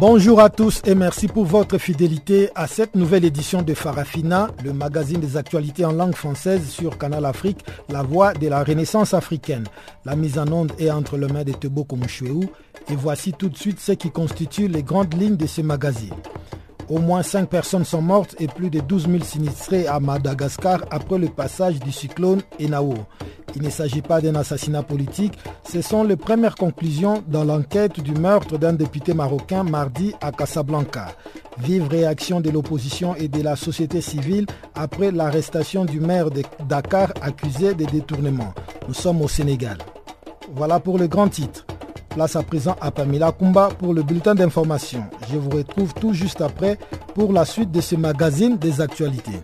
Bonjour à tous et merci pour votre fidélité à cette nouvelle édition de Farafina, le magazine des actualités en langue française sur Canal Afrique, la voix de la renaissance africaine. La mise en onde est entre les mains de Tebo Koumouchouéou et voici tout de suite ce qui constitue les grandes lignes de ce magazine. Au moins 5 personnes sont mortes et plus de 12 000 sinistrés à Madagascar après le passage du cyclone Enao. Il ne s'agit pas d'un assassinat politique, ce sont les premières conclusions dans l'enquête du meurtre d'un député marocain mardi à Casablanca. Vive réaction de l'opposition et de la société civile après l'arrestation du maire de Dakar accusé de détournement. Nous sommes au Sénégal. Voilà pour le grand titre. Place à présent à Pamela Kumba pour le bulletin d'information. Je vous retrouve tout juste après pour la suite de ce magazine des actualités.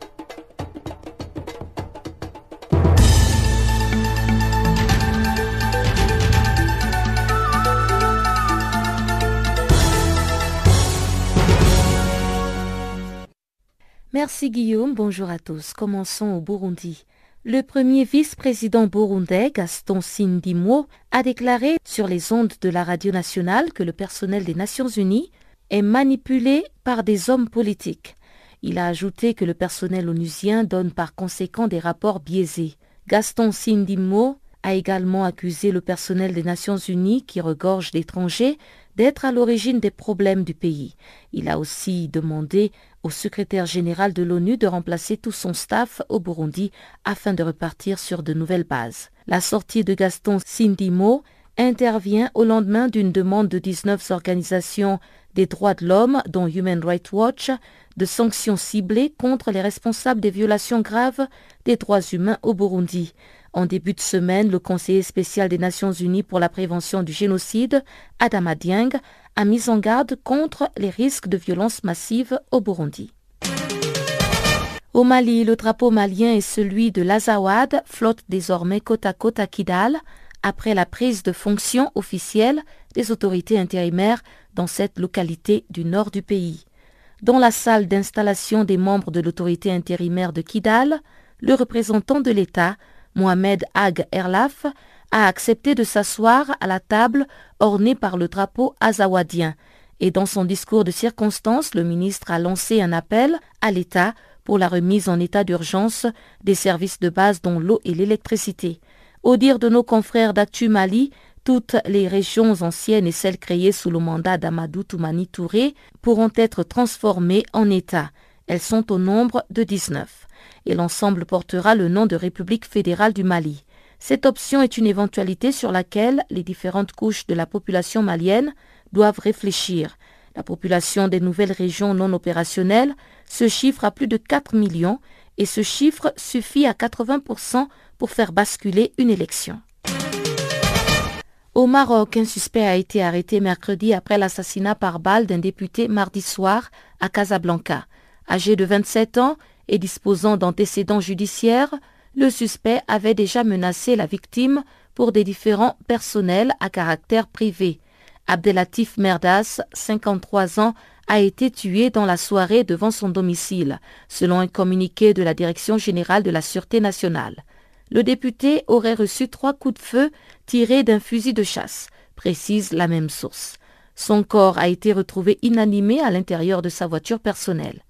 Merci Guillaume, bonjour à tous. Commençons au Burundi. Le premier vice-président burundais, Gaston Sindimo, a déclaré sur les ondes de la radio nationale que le personnel des Nations Unies est manipulé par des hommes politiques. Il a ajouté que le personnel onusien donne par conséquent des rapports biaisés. Gaston Sindimo a également accusé le personnel des Nations Unies qui regorge d'étrangers d'être à l'origine des problèmes du pays. Il a aussi demandé au secrétaire général de l'ONU de remplacer tout son staff au Burundi afin de repartir sur de nouvelles bases. La sortie de Gaston Sindimo intervient au lendemain d'une demande de 19 organisations des droits de l'homme, dont Human Rights Watch, de sanctions ciblées contre les responsables des violations graves des droits humains au Burundi. En début de semaine, le conseiller spécial des Nations Unies pour la prévention du génocide, Adama Dieng, a mis en garde contre les risques de violence massive au Burundi. Au Mali, le drapeau malien et celui de l'Azawad flottent désormais côte à côte à Kidal après la prise de fonction officielle des autorités intérimaires dans cette localité du nord du pays. Dans la salle d'installation des membres de l'autorité intérimaire de Kidal, le représentant de l'État Mohamed Ag Erlaf, a accepté de s'asseoir à la table ornée par le drapeau azawadien. Et dans son discours de circonstance, le ministre a lancé un appel à l'État pour la remise en état d'urgence des services de base dont l'eau et l'électricité. Au dire de nos confrères d'Actu Mali, toutes les régions anciennes et celles créées sous le mandat d'Amadou Toumani Touré pourront être transformées en État. Elles sont au nombre de 19 et l'ensemble portera le nom de République fédérale du Mali. Cette option est une éventualité sur laquelle les différentes couches de la population malienne doivent réfléchir. La population des nouvelles régions non opérationnelles se chiffre à plus de 4 millions et ce chiffre suffit à 80% pour faire basculer une élection. Au Maroc, un suspect a été arrêté mercredi après l'assassinat par balle d'un député mardi soir à Casablanca. Âgé de 27 ans, et disposant d'antécédents judiciaires, le suspect avait déjà menacé la victime pour des différents personnels à caractère privé. Abdelatif Merdas, 53 ans, a été tué dans la soirée devant son domicile, selon un communiqué de la Direction générale de la Sûreté nationale. Le député aurait reçu trois coups de feu tirés d'un fusil de chasse, précise la même source. Son corps a été retrouvé inanimé à l'intérieur de sa voiture personnelle.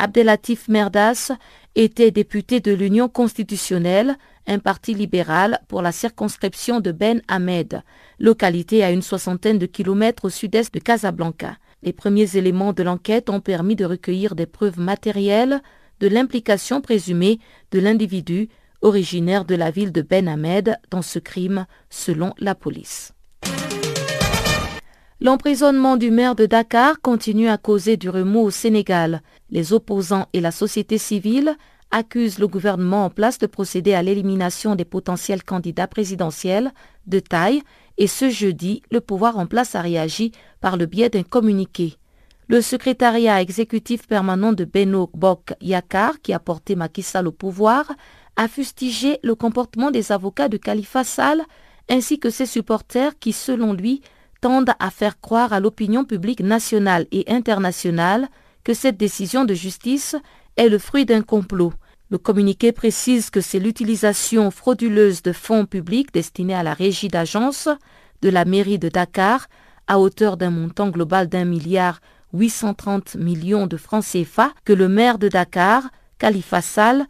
Abdelatif Merdas était député de l'Union constitutionnelle, un parti libéral pour la circonscription de Ben Ahmed, localité à une soixantaine de kilomètres au sud-est de Casablanca. Les premiers éléments de l'enquête ont permis de recueillir des preuves matérielles de l'implication présumée de l'individu originaire de la ville de Ben Ahmed dans ce crime, selon la police. L'emprisonnement du maire de Dakar continue à causer du remous au Sénégal. Les opposants et la société civile accusent le gouvernement en place de procéder à l'élimination des potentiels candidats présidentiels de taille et ce jeudi, le pouvoir en place a réagi par le biais d'un communiqué. Le secrétariat exécutif permanent de Beno Bok Yakar, qui a porté Macky au pouvoir, a fustigé le comportement des avocats de Khalifa Sall ainsi que ses supporters qui, selon lui, tendent à faire croire à l'opinion publique nationale et internationale que cette décision de justice est le fruit d'un complot. Le communiqué précise que c'est l'utilisation frauduleuse de fonds publics destinés à la régie d'agence de la mairie de Dakar à hauteur d'un montant global d'un milliard 830 millions de francs CFA que le maire de Dakar, Khalifa Sall,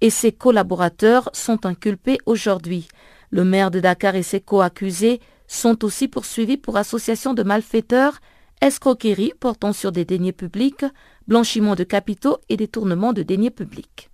et ses collaborateurs sont inculpés aujourd'hui. Le maire de Dakar et ses co-accusés sont aussi poursuivis pour association de malfaiteurs, escroquerie portant sur des deniers publics, blanchiment de capitaux et détournement de deniers publics.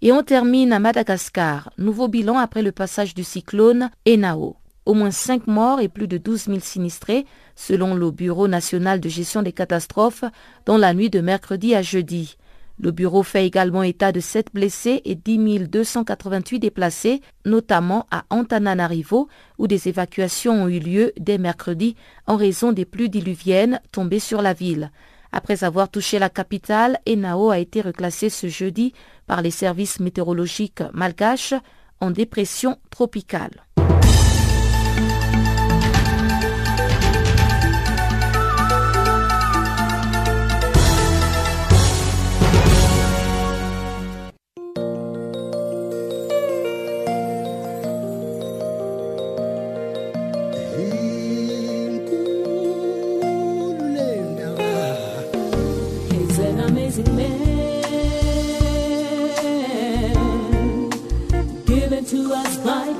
Et on termine à Madagascar, nouveau bilan après le passage du cyclone Enao. Au moins 5 morts et plus de 12 000 sinistrés, selon le Bureau national de gestion des catastrophes, dans la nuit de mercredi à jeudi. Le bureau fait également état de 7 blessés et 10 288 déplacés, notamment à Antananarivo, où des évacuations ont eu lieu dès mercredi en raison des pluies diluviennes tombées sur la ville. Après avoir touché la capitale, Enao a été reclassé ce jeudi par les services météorologiques malgaches en dépression tropicale.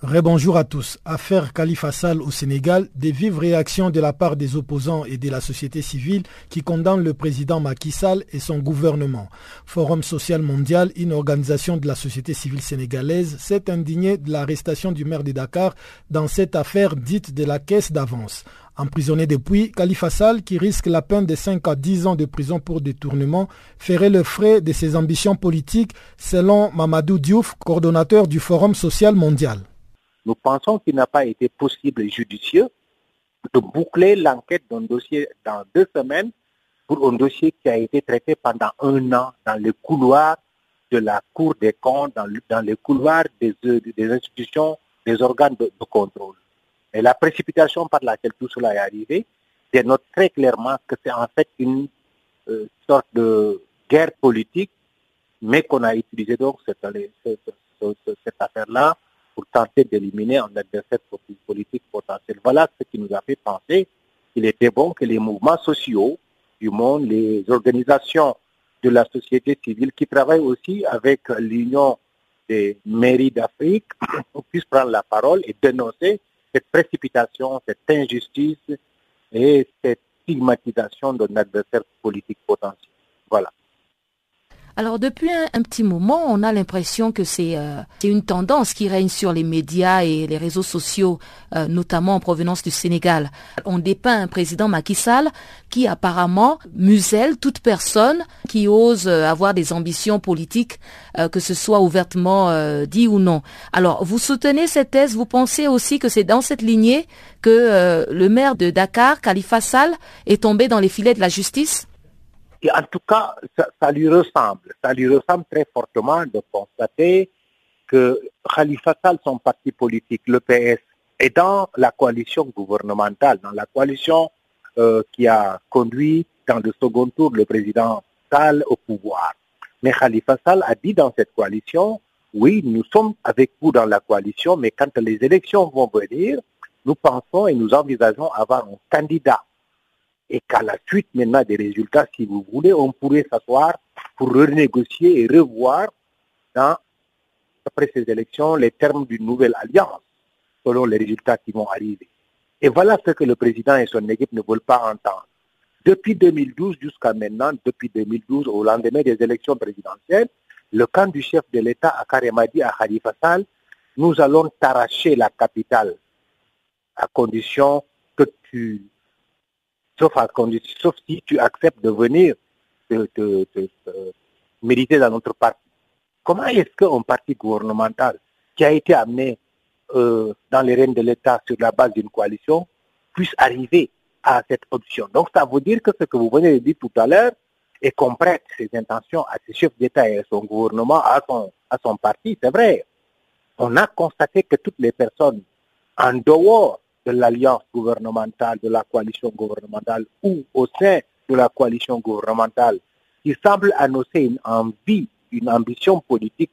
Rebonjour à tous. Affaire Khalifa Sall au Sénégal, des vives réactions de la part des opposants et de la société civile qui condamnent le président Macky Sall et son gouvernement. Forum social mondial, une organisation de la société civile sénégalaise, s'est indigné de l'arrestation du maire de Dakar dans cette affaire dite de la caisse d'avance. Emprisonné depuis, Khalifa Sall, qui risque la peine de 5 à 10 ans de prison pour détournement, ferait le frais de ses ambitions politiques, selon Mamadou Diouf, coordonnateur du Forum social mondial. Nous pensons qu'il n'a pas été possible et judicieux de boucler l'enquête d'un dossier dans deux semaines pour un dossier qui a été traité pendant un an dans les couloirs de la Cour des comptes, dans, les couloirs des, institutions, des organes de, contrôle. Et la précipitation par laquelle tout cela est arrivé dénote très clairement que c'est en fait une euh, sorte de guerre politique, mais qu'on a utilisé donc cette affaire-là pour tenter d'éliminer un adversaire politique potentiel. Voilà ce qui nous a fait penser qu'il était bon que les mouvements sociaux du monde, les organisations de la société civile qui travaillent aussi avec l'Union des mairies d'Afrique puissent prendre la parole et dénoncer cette précipitation, cette injustice et cette stigmatisation d'un adversaire politique potentiel. Voilà. Alors depuis un, petit moment, on a l'impression que euh, c'est une tendance qui règne sur les médias et les réseaux sociaux, euh, notamment en provenance du Sénégal. On dépeint un président Macky Sall qui apparemment muselle toute personne qui ose euh, avoir des ambitions politiques, que ce soit ouvertement dit ou non. Alors vous soutenez cette thèse, vous pensez aussi que c'est dans cette lignée que le maire de Dakar, Khalifa Sall, est tombé dans les filets de la justice? Et en tout cas, ça, lui ressemble. Ça lui ressemble très fortement de constater que Khalifa Sall, son parti politique, le PS, est dans la coalition gouvernementale, dans la coalition euh, qui a conduit dans le second tour le président Sall au pouvoir. Mais Khalifa Sall a dit dans cette coalition, oui, nous sommes avec vous dans la coalition, mais quand les élections vont venir, nous pensons et nous envisageons avoir un candidat et qu'à la suite maintenant des résultats, si vous voulez, on pourrait s'asseoir pour renégocier et revoir après ces élections les termes d'une nouvelle alliance selon les résultats qui vont arriver. Et voilà ce que le président et son équipe ne veulent pas entendre. Depuis 2012 jusqu'à maintenant, depuis 2012, au lendemain des élections présidentielles, le camp du chef de l'État a dit à Khalifa Sall, nous allons t'arracher la capitale à condition que tu, sauf, à condition, sauf si tu acceptes de venir te, militer dans notre parti. Comment est-ce qu'un parti gouvernemental qui a été amené euh, dans les rênes de l'État sur la base d'une coalition puisse arriver à cette option? Donc ça veut dire que ce que vous venez de dire tout à l'heure, et qu'on prête ses intentions à ses chefs d'État et à son gouvernement, à son, à son parti, c'est vrai. On a constaté que toutes les personnes en dehors de l'alliance gouvernementale, de la coalition gouvernementale ou au sein de la coalition gouvernementale, qui semblent annoncer une envie, une ambition politique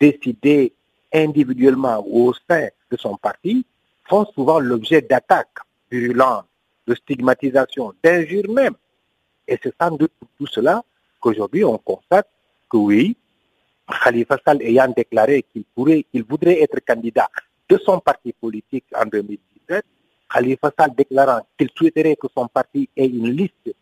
décidée individuellement ou au sein de son parti, font souvent l'objet d'attaques virulentes, de stigmatisation, d'injures même. Et c'est sans doute pour tout cela qu'aujourd'hui on constate que oui, Khalifa Sall ayant déclaré qu'il pourrait, qu'il voudrait être candidat de son parti politique en 2017, Khalifa Sall déclarant qu'il souhaiterait que son parti ait une liste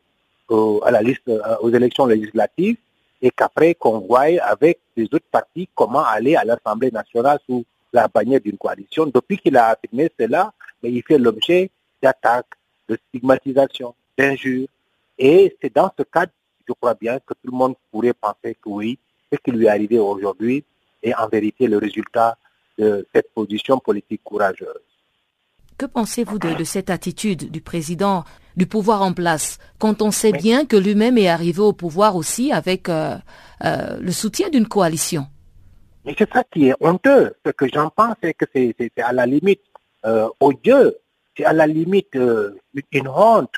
euh, à la liste euh, aux élections législatives et qu'après qu'on voie avec les autres partis comment aller à l'Assemblée nationale sous la bannière d'une coalition. Depuis qu'il a affirmé cela, mais il fait l'objet d'attaques, de stigmatisation, d'injures. Et c'est dans ce cadre, je crois bien, que tout le monde pourrait penser que oui, ce qui lui est arrivé aujourd'hui est en vérité le résultat de cette position politique courageuse. Que pensez-vous de, cette attitude du président du pouvoir en place, quand on sait bien que lui-même est arrivé au pouvoir aussi avec euh, euh, le soutien d'une coalition? Mais c'est ça qui est honteux. Ce que j'en pense, c'est que c'est à la limite euh, odieux, c'est à la limite une honte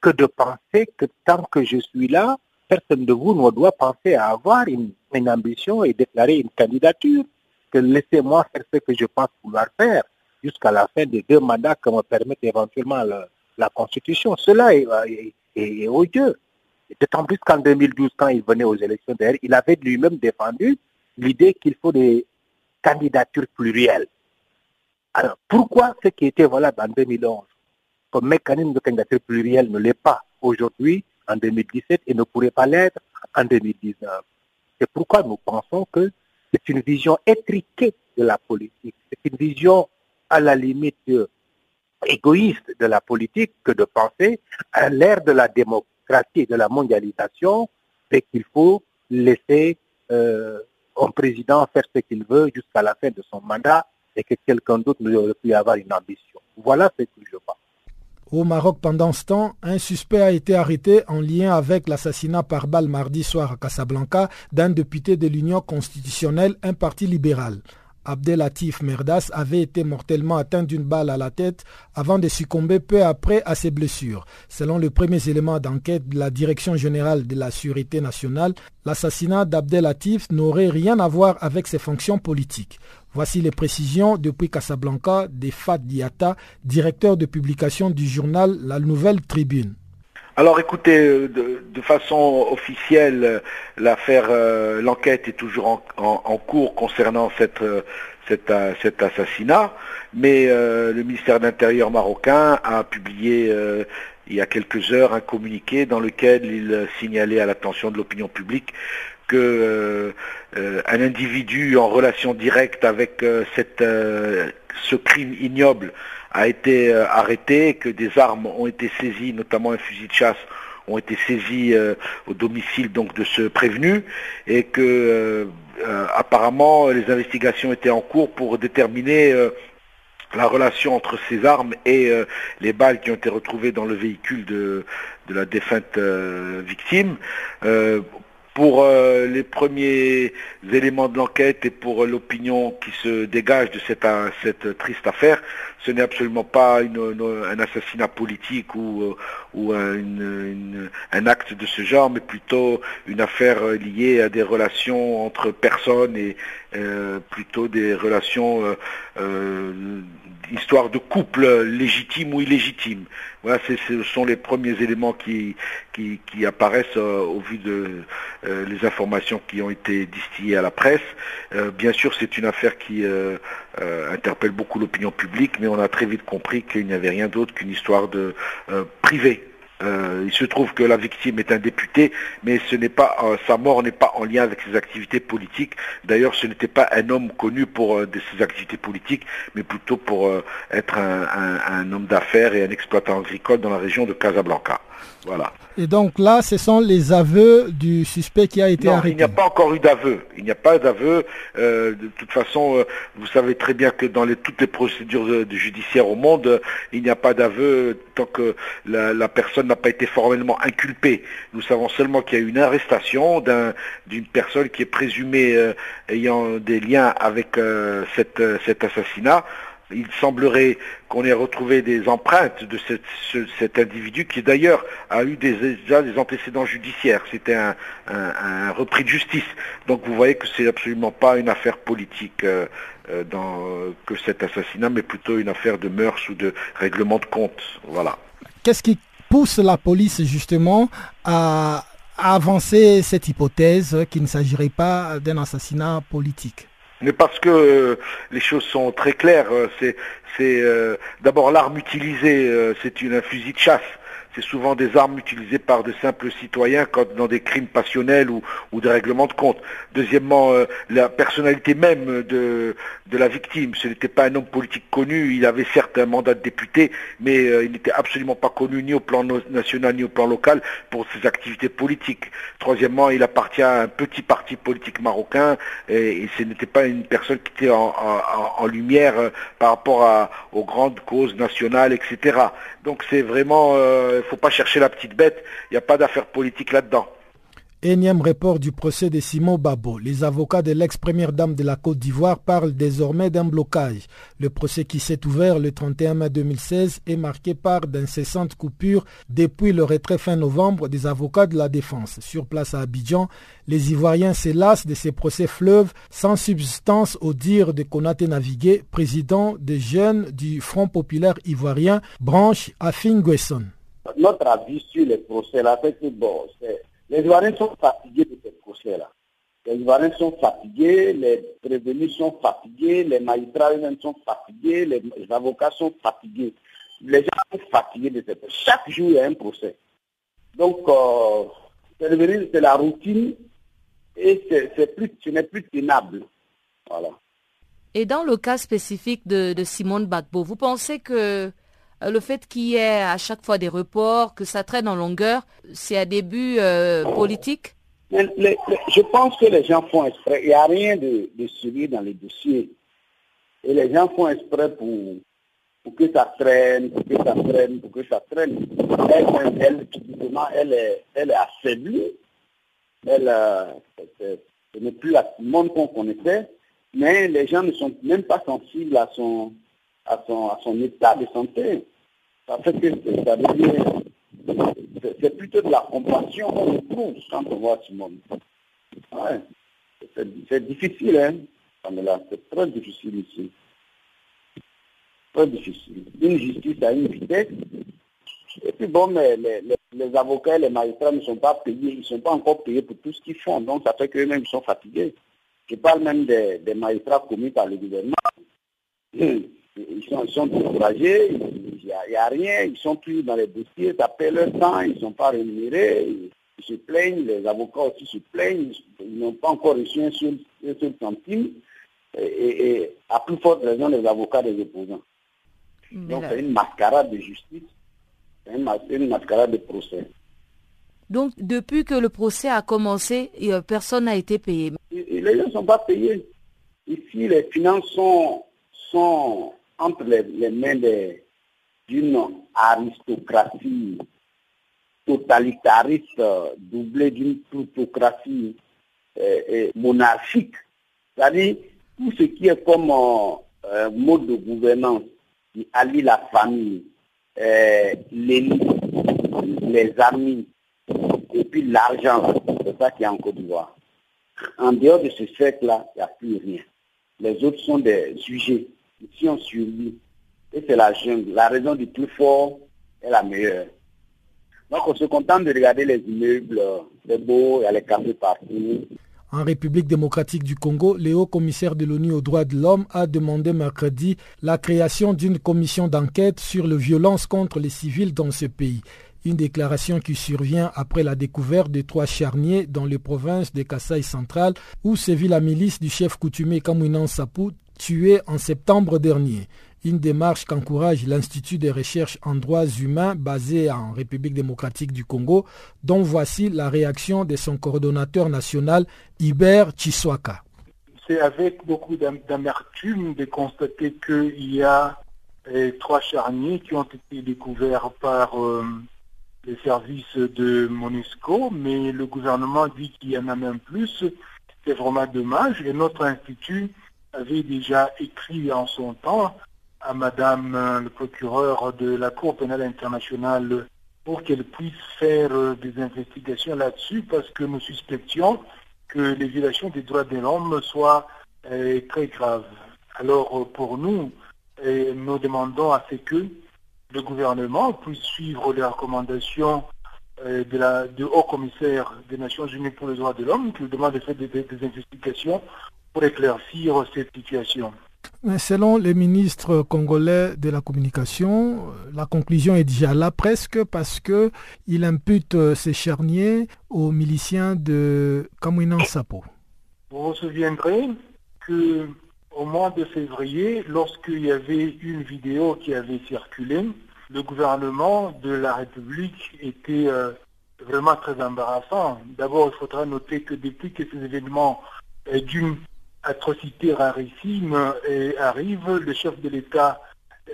que de penser que tant que je suis là, personne de vous ne doit penser à avoir une, ambition et déclarer une candidature, que laissez-moi faire ce que je pense pouvoir faire jusqu'à la fin des deux mandats que me permettent éventuellement la Constitution. Cela est, est, odieux. D'autant plus qu'en 2012, quand il venait aux élections d'ailleurs, il avait lui-même défendu l'idée qu'il faut des candidatures plurielles. Alors, pourquoi ce qui était valable en 2011 comme mécanisme de candidature plurielle ne l'est pas aujourd'hui en 2017 et ne pourrait pas l'être en 2019. C'est pourquoi nous pensons que c'est une vision étriquée de la politique. C'est une vision à la limite égoïste de la politique que de penser à l'ère de la démocratie et de la mondialisation et qu'il faut laisser euh, un président faire ce qu'il veut jusqu'à la fin de son mandat et que quelqu'un d'autre ne pu avoir une ambition. Voilà ce que je pense. Au Maroc, pendant ce temps, un suspect a été arrêté en lien avec l'assassinat par balle mardi soir à Casablanca d'un député de l'Union constitutionnelle, un parti libéral. Abdelatif Merdas avait été mortellement atteint d'une balle à la tête avant de succomber peu après à ses blessures. Selon les premiers éléments d'enquête de la Direction générale de la Sûreté nationale, l'assassinat d'Abdelatif n'aurait rien à voir avec ses fonctions politiques. Voici les précisions depuis Casablanca de Fat Diata, directeur de publication du journal La Nouvelle Tribune. Alors écoutez, euh, de, façon officielle, euh, l'affaire, euh, l'enquête est toujours en, cours concernant cet, assassinat, mais le ministère de l'Intérieur marocain a publié il y a quelques heures un communiqué dans lequel il signalait à l'attention de l'opinion publique que un individu en relation directe avec cette, ce crime ignoble a été euh, arrêté, que des armes ont été saisies, notamment un fusil de chasse, ont été saisies euh, au domicile donc de ce prévenu, et que euh, apparemment les investigations étaient en cours pour déterminer la relation entre ces armes et les balles qui ont été retrouvées dans le véhicule de la défunte victime. Pour euh, les premiers éléments de l'enquête et pour l'opinion qui se dégage de cette, euh, cette triste affaire, ce n'est absolument pas un assassinat politique ou, euh, ou un, acte de ce genre, mais plutôt une affaire liée à des relations entre personnes et plutôt des relations histoire de couple légitime ou illégitime. Voilà, ce sont les premiers éléments qui, apparaissent euh, au vu de euh, les informations qui ont été distillées à la presse. Euh, bien sûr, c'est une affaire qui interpelle beaucoup l'opinion publique, mais on a très vite compris qu'il n'y avait rien d'autre qu'une histoire de privée il se trouve que la victime est un député, mais ce n'est pas sa mort n'est pas en lien avec ses activités politiques. D'ailleurs, ce n'était pas un homme connu pour ses activités politiques, mais plutôt pour être un homme d'affaires et un exploitant agricole dans la région de Casablanca. Voilà. Et donc là, ce sont les aveux du suspect qui a été non, arrêté. Il n'y a pas encore eu d'aveu. Il n'y a pas d'aveu. Euh, de toute façon, euh, vous savez très bien que dans les, toutes les procédures de, judiciaires au monde, il n'y a pas d'aveu tant que la, personne n'a pas été formellement inculpée. Nous savons seulement qu'il y a eu une arrestation d'une personne qui est présumée euh, ayant des liens avec cette, cet assassinat il semblerait qu'on ait retrouvé des empreintes de cet individu qui d'ailleurs a eu déjà des antécédents judiciaires. C'était un, repris de justice. Donc vous voyez que c'est absolument pas une affaire politique euh, euh, que cet assassinat, mais plutôt une affaire de mœurs ou de règlement de compte. Voilà. Qu'est-ce qui pousse la police justement à avancer cette hypothèse qu'il ne s'agirait pas d'un assassinat politique? Mais parce que euh, les choses sont très claires. Euh, c'est euh, d'abord l'arme utilisée, c'est un fusil de chasse c'est souvent des armes utilisées par de simples citoyens quand, dans des crimes passionnels ou, des règlements de compte. Deuxièmement, euh, la personnalité même de, la victime. Ce n'était pas un homme politique connu, il avait certes un mandat de député, mais euh, il n'était absolument pas connu ni au plan national ni au plan local pour ses activités politiques. Troisièmement, il appartient à un petit parti politique marocain et, ce n'était pas une personne qui était en, lumière euh, par rapport aux grandes causes nationales, etc. Donc c'est vraiment ne faut pas chercher la petite bête, il n'y a pas d'affaire politique là-dedans. Énième report du procès de Simon Babo. Les avocats de l'ex-première dame de la Côte d'Ivoire parlent désormais d'un blocage. Le procès qui s'est ouvert le 31 mai 2016 est marqué par d'incessantes coupures depuis le retrait fin novembre des avocats de la défense. Sur place à Abidjan, les Ivoiriens s'élassent de ces procès fleuves sans substance au dire de Konaté Navigué, président des jeunes du Front populaire ivoirien, branche Guesson. Notre avis sur les procès-là, c'est que bon, les Ivoiriens sont fatigués de ces procès-là. Les Ivoiriens sont fatigués, les prévenus sont fatigués, les magistrats sont fatigués, les avocats sont fatigués. Les gens sont fatigués de ces procès. Chaque jour, il y a un procès. Donc, euh, c'est la routine et plus, ce n'est plus tenable. Voilà. Et dans le cas spécifique de, Simone Bagbo, vous pensez que le fait qu'il y ait à chaque fois des reports, que ça traîne en longueur, c'est un début euh, politique? Je pense que les gens font exprès. Il n'y a rien de, de dans les dossiers. Et les gens font exprès pour, que ça traîne, pour que ça traîne, pour que ça traîne. Elle, elle, elle, est, elle est affaiblie. Elle, euh, n'est plus la monde qu'on connaissait. Mais les gens ne sont même pas sensibles à son, à son, à son état de santé. Ça fait que ça c'est plutôt de la compassion qu'on éprouve quand on voit ce monde. Ouais. C'est difficile, hein, c'est très difficile ici. Très difficile. Une justice à une vitesse. Et puis bon, mais les, les, avocats et les magistrats ne sont pas payés, ils ne sont pas encore payés pour tout ce qu'ils font. Donc ça fait qu'eux-mêmes sont fatigués. Je parle même des, des magistrats commis par le gouvernement ils sont, ils sont découragés, il n'y a, rien, ils sont plus dans les dossiers, ça paie leur temps, ils ne sont pas rémunérés, ils, se plaignent, les avocats aussi se plaignent, ils n'ont pas encore reçu un seul, centime, et, à plus forte raison les avocats des opposants. Donc c'est une mascarade de justice, c'est une, mascarade de procès. Donc depuis que le procès a commencé, euh, personne n'a été payé Les gens ne sont pas payés. Ici, les finances sont, sont entre les, mains d'une aristocratie totalitariste doublée d'une plutocratie euh, monarchique. C'est-à-dire tout ce qui est comme euh, mode de gouvernance qui allie la famille, euh, les amis et puis l'argent. C'est ça qui est en Côte d'Ivoire. En dehors de ce cercle-là, il n'y a plus rien. Les autres sont des sujets si on survit, et c'est la jungle, la raison du plus fort est la meilleure. Donc on se contente de regarder les immeubles, c'est beau, il y a les cafés partout. En République démocratique du Congo, le haut commissaire de l'ONU aux droits de l'homme a demandé mercredi la création d'une commission d'enquête sur les violences contre les civils dans ce pays. Une déclaration qui survient après la découverte de trois charniers dans les provinces de Kassai central où sévit la milice du chef coutumier Kamwinan Sapou tué en septembre dernier une démarche qu'encourage l'Institut de recherche en droits humains basé en République démocratique du Congo, dont voici la réaction de son coordonnateur national, Iber Chiswaka. C'est avec beaucoup d'amertume de constater qu'il y a eh, trois charniers qui ont été découverts par euh, les services de MONUSCO, mais le gouvernement dit qu'il y en a même plus. C'est vraiment dommage. Et notre institut avait déjà écrit en son temps à Madame euh, le procureur de la Cour pénale internationale pour qu'elle puisse faire euh, des investigations là-dessus parce que nous suspections que les violations des droits de l'homme soient euh, très graves. Alors pour nous, nous demandons à ce que le gouvernement puisse suivre les recommandations de du haut commissaire des Nations Unies pour les droits de l'homme qui demande de faire des investigations pour éclaircir cette situation. Selon les ministres congolais de la communication, la conclusion est déjà là presque parce qu'il impute ces charniers aux miliciens de Kamwinan Sapo. Vous vous souviendrez que au mois de février, lorsqu'il y avait une vidéo qui avait circulé, le gouvernement de la République était euh, vraiment très embarrassant. D'abord, il faudra noter que depuis que ces événements euh, d'une atrocité rarissime arrive, le chef de l'État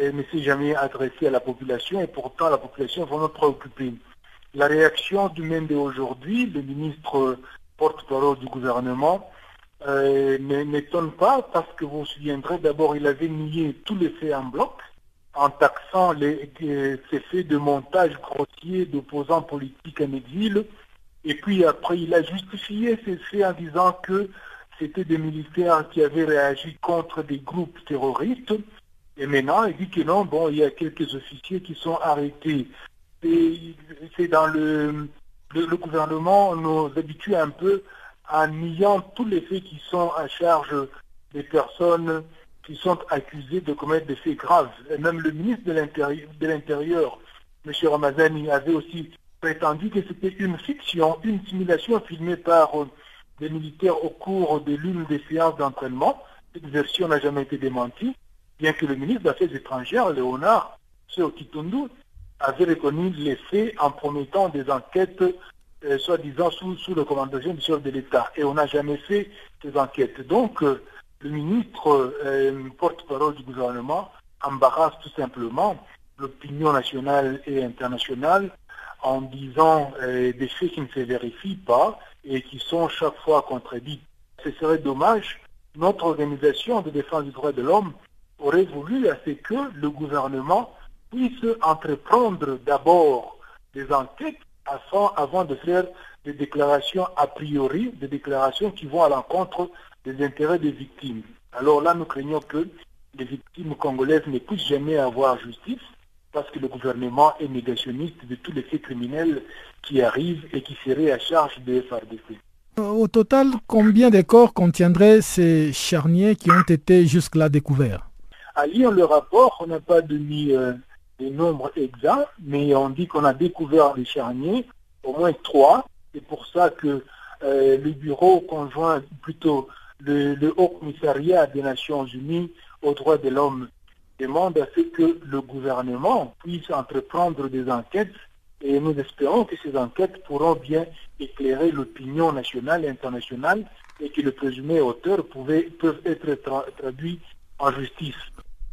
ne s'est jamais adressé à la population et pourtant la population est vraiment préoccupée. La réaction du Mende aujourd'hui, le ministre porte-parole du gouvernement, euh, ne m'étonne pas parce que vous vous souviendrez, d'abord il avait nié tous les faits en bloc en taxant les, ces faits de montage grossier d'opposants politiques en exil. Et puis après, il a justifié ces faits en disant que c'était des militaires qui avaient réagi contre des groupes terroristes. Et maintenant, il dit que non, bon, il y a quelques officiers qui sont arrêtés. Et c'est dans le, le, gouvernement, nous habitue un peu à niant tous les faits qui sont à charge des personnes qui sont accusées de commettre des faits graves. Et même le ministre de l'Intérieur, M. Ramazani, avait aussi prétendu que c'était une fiction, une simulation filmée par des militaires au cours de l'une des séances d'entraînement. Cette version n'a jamais été démentie, bien que le ministre des Affaires étrangères, Léonard Seokitundu, avait reconnu les faits en promettant des enquêtes, euh, soi-disant sous, le commandation du chef de l'État. Et on n'a jamais fait ces enquêtes. Donc, euh, le ministre, euh, porte-parole du gouvernement, embarrasse tout simplement l'opinion nationale et internationale en disant des faits qui ne se vérifient pas et qui sont chaque fois contredits. Ce serait dommage. Notre organisation de défense des droits de l'homme aurait voulu ce que le gouvernement puisse entreprendre d'abord des enquêtes avant de faire des déclarations a priori, des déclarations qui vont à l'encontre des intérêts des victimes. Alors là, nous craignons que les victimes congolaises ne puissent jamais avoir justice parce que le gouvernement est négationniste de tous les faits criminels qui arrivent et qui seraient à charge des FRDC. Au total, combien de corps contiendraient ces charniers qui ont été jusque-là découverts? À lire le rapport, on n'a pas donné euh, des nombres exacts, mais on dit qu'on a découvert les charniers, au moins trois. C'est pour ça que euh, le bureau conjoint, plutôt le, le Haut Commissariat des Nations Unies aux droits de l'homme demande à ce que le gouvernement puisse entreprendre des enquêtes et nous espérons que ces enquêtes pourront bien éclairer l'opinion nationale et internationale et que les présumés auteurs peuvent être traduits en justice.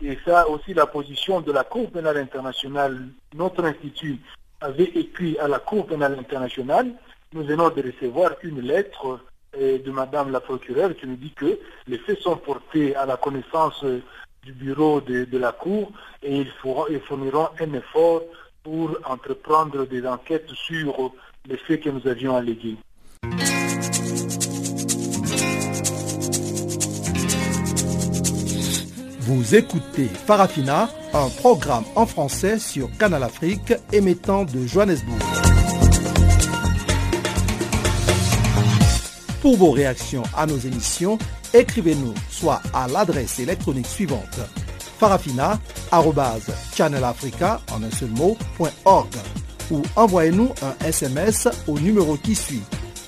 Et ça aussi la position de la Cour pénale internationale. Notre institut avait écrit à la Cour pénale internationale. Nous venons de recevoir une lettre euh, de Madame la procureure qui nous dit que les faits sont portés à la connaissance du bureau de, la Cour et ils, fourniront un effort pour entreprendre des enquêtes sur les faits que nous avions allégués. Vous écoutez Farafina, un programme en français sur Canal Afrique émettant de Johannesburg. Pour vos réactions à nos émissions, écrivez-nous soit à l'adresse électronique suivante farafina.channelafrica en un seul mot, ou envoyez-nous un SMS au numéro qui suit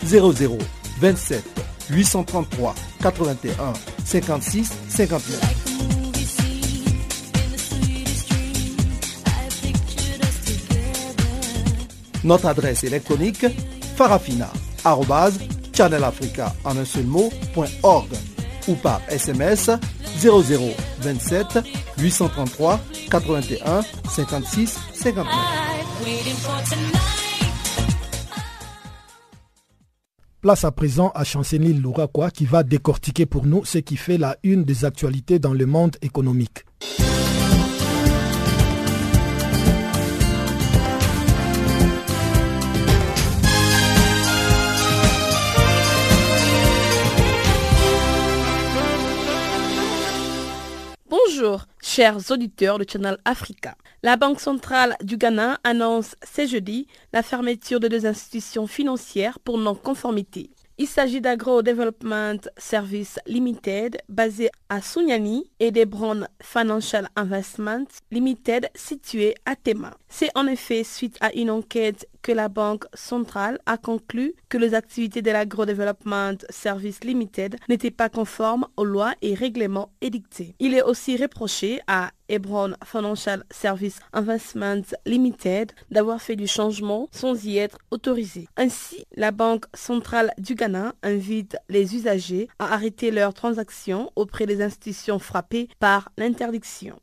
00 27 833 81 56 59. Notre adresse électronique farafina.channelafrica en un seul mot, ou par SMS 0027 833 81 56 59. Place à présent à Chancenil Louraquois qui va décortiquer pour nous ce qui fait la une des actualités dans le monde économique. Bonjour, chers auditeurs de Channel Africa. La Banque centrale du Ghana annonce ce jeudi la fermeture de deux institutions financières pour non-conformité. Il s'agit d'Agro Development Service Limited basé à Sunyani et d'Ebron Financial Investment Limited situé à Tema. C'est en effet suite à une enquête que la Banque centrale a conclu que les activités de l'Agro-Development Service Limited n'étaient pas conformes aux lois et règlements édictés. Il est aussi reproché à Hebron Financial Service Investment Limited d'avoir fait du changement sans y être autorisé. Ainsi, la Banque centrale du Ghana invite les usagers à arrêter leurs transactions auprès des institutions frappées par l'interdiction.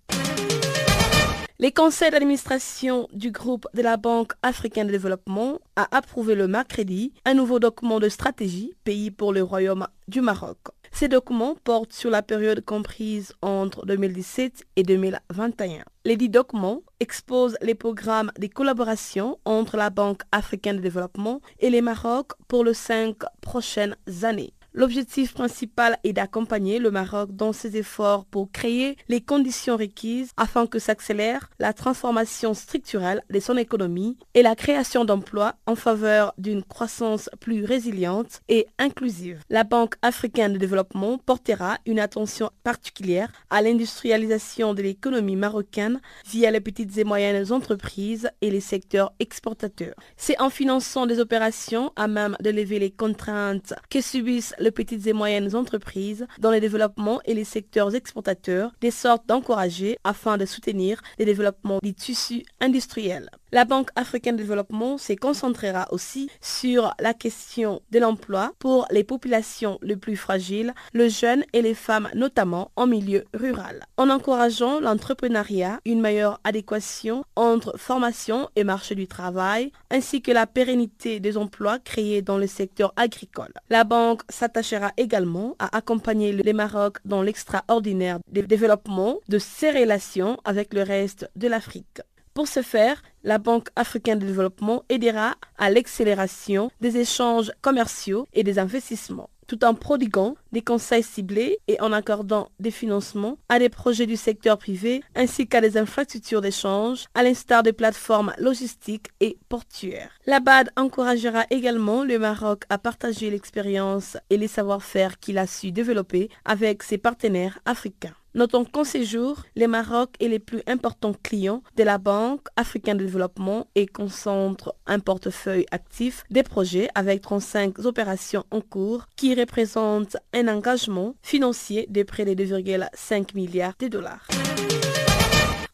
Les conseils d'administration du groupe de la Banque africaine de développement a approuvé le mercredi un nouveau document de stratégie pays pour le Royaume du Maroc. Ces documents portent sur la période comprise entre 2017 et 2021. Les dix documents exposent les programmes de collaboration entre la Banque africaine de développement et les Maroc pour les cinq prochaines années. L'objectif principal est d'accompagner le Maroc dans ses efforts pour créer les conditions requises afin que s'accélère la transformation structurelle de son économie et la création d'emplois en faveur d'une croissance plus résiliente et inclusive. La Banque africaine de développement portera une attention particulière à l'industrialisation de l'économie marocaine via les petites et moyennes entreprises et les secteurs exportateurs. C'est en finançant des opérations à même de lever les contraintes que subissent petites et moyennes entreprises dans le développement et les secteurs exportateurs, des sortes d'encourager afin de soutenir les développements des tissus industriels. La Banque africaine de développement se concentrera aussi sur la question de l'emploi pour les populations les plus fragiles, les jeunes et les femmes notamment en milieu rural. En encourageant l'entrepreneuriat, une meilleure adéquation entre formation et marché du travail, ainsi que la pérennité des emplois créés dans le secteur agricole. La banque s'attachera également à accompagner le Maroc dans l'extraordinaire développement de ses relations avec le reste de l'Afrique. Pour ce faire, la Banque africaine de développement aidera à l'accélération des échanges commerciaux et des investissements tout en prodiguant des conseils ciblés et en accordant des financements à des projets du secteur privé ainsi qu'à des infrastructures d'échange, à l'instar des plateformes logistiques et portuaires. La BAD encouragera également le Maroc à partager l'expérience et les savoir-faire qu'il a su développer avec ses partenaires africains. Notons qu'en séjour, le Maroc est le plus important client de la Banque africaine de développement et concentre un portefeuille actif des projets avec 35 opérations en cours qui représentent un engagement financier de près de 2,5 milliards de dollars.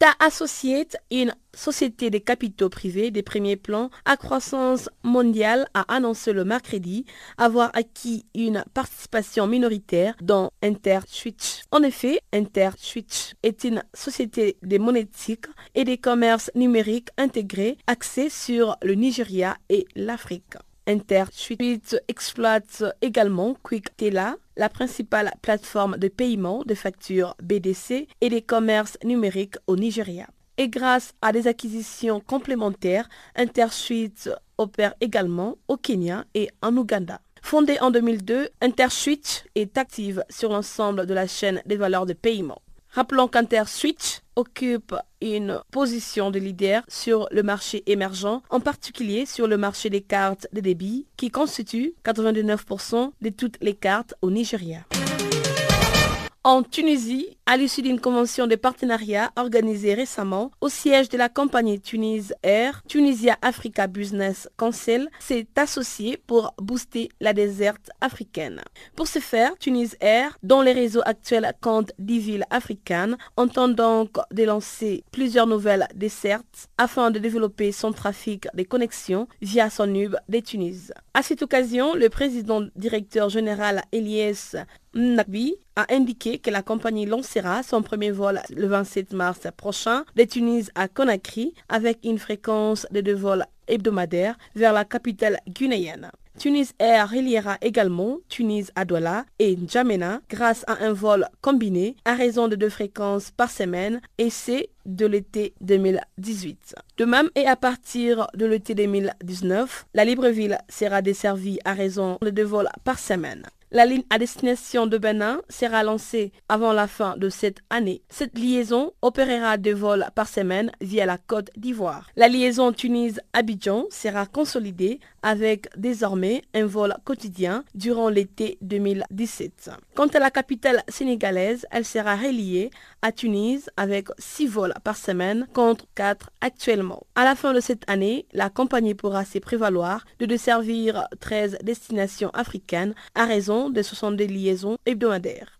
Ta Associate, une société de capitaux privés des premiers plans à croissance mondiale, a annoncé le mercredi avoir acquis une participation minoritaire dans InterSwitch. En effet, InterSwitch est une société de monétique et des commerces numériques intégrés axés sur le Nigeria et l'Afrique. InterSwitch exploite également QuickTela, la principale plateforme de paiement de factures BDC et des commerces numériques au Nigeria. Et grâce à des acquisitions complémentaires, InterSwitch opère également au Kenya et en Ouganda. Fondée en 2002, InterSwitch est active sur l'ensemble de la chaîne des valeurs de paiement. Rappelons qu'InterSwitch occupe une position de leader sur le marché émergent, en particulier sur le marché des cartes de débit, qui constitue 99% de toutes les cartes au Nigeria. En Tunisie, à l'issue d'une convention de partenariat organisée récemment au siège de la compagnie Tunis Air, Tunisia Africa Business Council s'est associé pour booster la déserte africaine. Pour ce faire, Tunis Air, dont les réseaux actuels comptent 10 villes africaines, entend donc de lancer plusieurs nouvelles dessertes afin de développer son trafic de connexions via son hub des Tunis. À cette occasion, le président directeur général Elias Nakbi a indiqué que la compagnie lancera son premier vol le 27 mars prochain de Tunis à Conakry avec une fréquence de deux vols hebdomadaires vers la capitale guinéenne. Tunis Air reliera également Tunis à Douala et N'Djamena grâce à un vol combiné à raison de deux fréquences par semaine et c'est de l'été 2018. De même et à partir de l'été 2019, la Libreville sera desservie à raison de deux vols par semaine. La ligne à destination de Benin sera lancée avant la fin de cette année. Cette liaison opérera deux vols par semaine via la Côte d'Ivoire. La liaison Tunis-Abidjan sera consolidée avec désormais un vol quotidien durant l'été 2017. Quant à la capitale sénégalaise, elle sera reliée à Tunis avec six vols par semaine contre quatre actuellement. À la fin de cette année, la compagnie pourra se prévaloir de desservir 13 destinations africaines à raison de 62 liaisons hebdomadaires.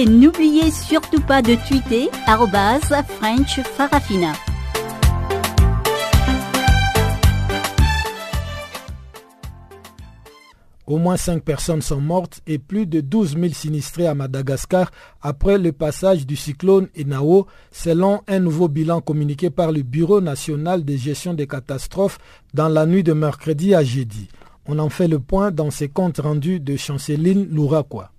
Et n'oubliez surtout pas de tweeter French Farafina. Au moins 5 personnes sont mortes et plus de 12 000 sinistrés à Madagascar après le passage du cyclone Enao, selon un nouveau bilan communiqué par le Bureau national de gestion des catastrophes dans la nuit de mercredi à jeudi. On en fait le point dans ses comptes rendus de Chanceline Louraquois.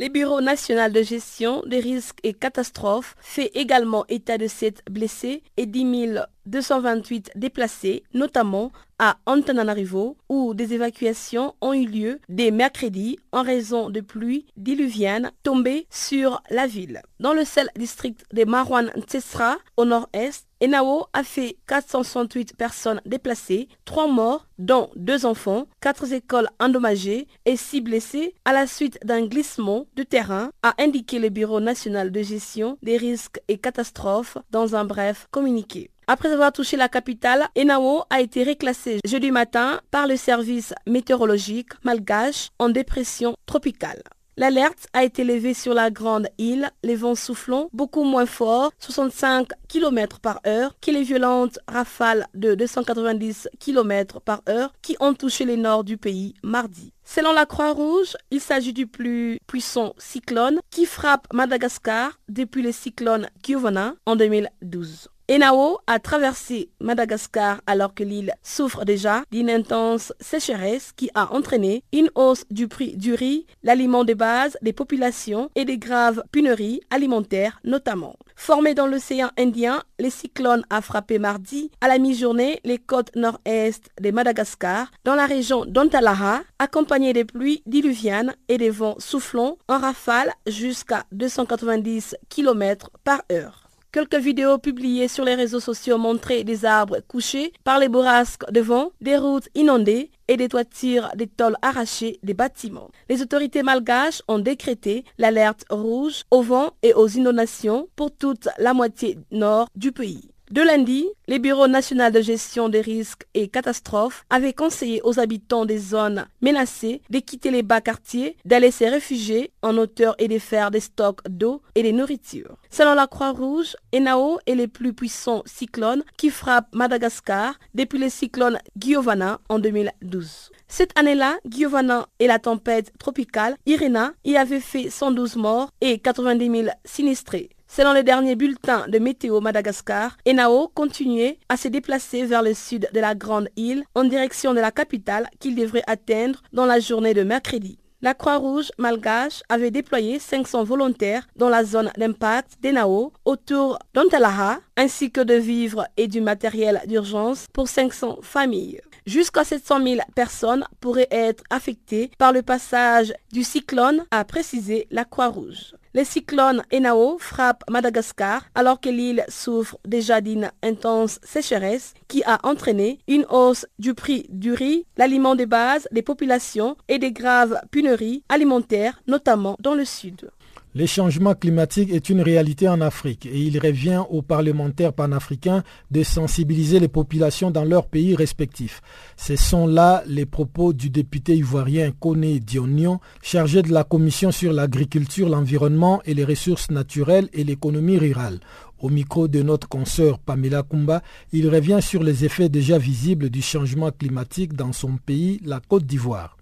Le Bureau national de gestion des risques et catastrophes fait également état de 7 blessés et 10 228 déplacés, notamment à Antananarivo, où des évacuations ont eu lieu dès mercredi en raison de pluies diluviennes tombées sur la ville. Dans le seul district de Marwan Tsesra, au nord-est, Enao a fait 468 personnes déplacées, 3 morts, dont 2 enfants, 4 écoles endommagées et 6 blessés à la suite d'un glissement de terrain, a indiqué le Bureau national de gestion des risques et catastrophes dans un bref communiqué. Après avoir touché la capitale, Enao a été réclassé jeudi matin par le service météorologique malgache en dépression tropicale. L'alerte a été levée sur la grande île, les vents soufflant beaucoup moins fort, 65 km par heure, que les violentes rafales de 290 km par heure qui ont touché le nord du pays mardi. Selon la Croix-Rouge, il s'agit du plus puissant cyclone qui frappe Madagascar depuis le cyclone Giovanna en 2012. Enao a traversé Madagascar alors que l'île souffre déjà d'une intense sécheresse qui a entraîné une hausse du prix du riz, l'aliment de base des populations et des graves pénuries alimentaires notamment. Formé dans l'océan Indien, le cyclone a frappé mardi à la mi-journée les côtes nord-est de Madagascar dans la région d'Antalaha, accompagné des pluies diluviennes et des vents soufflants en rafale jusqu'à 290 km par heure. Quelques vidéos publiées sur les réseaux sociaux montraient des arbres couchés par les bourrasques de vent, des routes inondées et des toitures des tôles arrachées des bâtiments. Les autorités malgaches ont décrété l'alerte rouge au vent et aux inondations pour toute la moitié nord du pays. De lundi, les bureaux nationaux de gestion des risques et catastrophes avaient conseillé aux habitants des zones menacées de quitter les bas quartiers, d'aller se réfugier en hauteur et de faire des stocks d'eau et de nourriture. Selon la Croix-Rouge, Enao est le plus puissant cyclone qui frappe Madagascar depuis le cyclone Giovanna en 2012. Cette année-là, Giovanna et la tempête tropicale Irina y avaient fait 112 morts et 90 000 sinistrés. Selon les derniers bulletins de météo Madagascar, Enao continuait à se déplacer vers le sud de la grande île en direction de la capitale qu'il devrait atteindre dans la journée de mercredi. La Croix-Rouge malgache avait déployé 500 volontaires dans la zone d'impact d'Enao autour d'Antalaha, ainsi que de vivres et du matériel d'urgence pour 500 familles. Jusqu'à 700 000 personnes pourraient être affectées par le passage du cyclone, a précisé la Croix-Rouge. Le cyclone Enao frappe Madagascar alors que l'île souffre déjà d'une intense sécheresse qui a entraîné une hausse du prix du riz, l'aliment de base des populations et des graves pénuries alimentaires, notamment dans le sud. Le changement climatique est une réalité en Afrique et il revient aux parlementaires panafricains de sensibiliser les populations dans leurs pays respectifs. Ce sont là les propos du député ivoirien Kone Dionion, chargé de la commission sur l'agriculture, l'environnement et les ressources naturelles et l'économie rurale. Au micro de notre consoeur Pamela Kumba, il revient sur les effets déjà visibles du changement climatique dans son pays, la Côte d'Ivoire.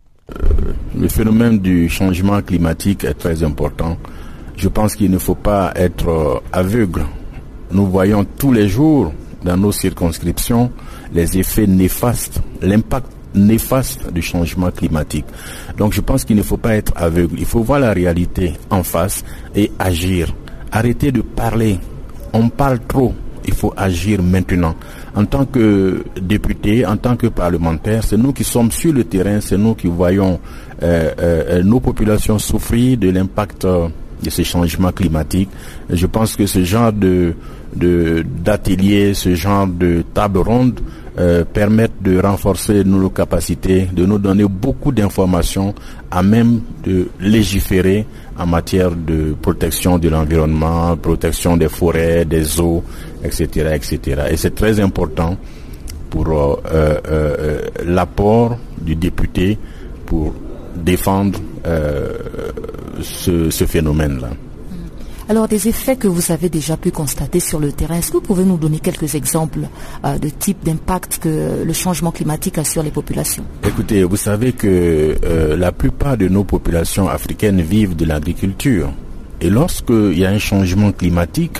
Le phénomène du changement climatique est très important je pense qu'il ne faut pas être euh, aveugle. Nous voyons tous les jours dans nos circonscriptions les effets néfastes, l'impact néfaste du changement climatique. Donc je pense qu'il ne faut pas être aveugle. Il faut voir la réalité en face et agir. Arrêtez de parler. On parle trop. Il faut agir maintenant. En tant que député, en tant que parlementaire, c'est nous qui sommes sur le terrain, c'est nous qui voyons euh, euh, nos populations souffrir de l'impact de ces changements climatiques. Je pense que ce genre de d'ateliers, ce genre de table ronde euh, permettent de renforcer nos capacités, de nous donner beaucoup d'informations à même de légiférer en matière de protection de l'environnement, protection des forêts, des eaux, etc., etc. Et c'est très important pour euh, euh, euh l'apport du député pour défendre euh, ce, phénomène-là. Alors, des effets que vous avez déjà pu constater sur le terrain, est-ce que vous pouvez nous donner quelques exemples euh, de type d'impact que le changement climatique a sur les populations? Écoutez, vous savez que euh, la plupart de nos populations africaines vivent de l'agriculture. Et lorsqu'il y a un changement climatique,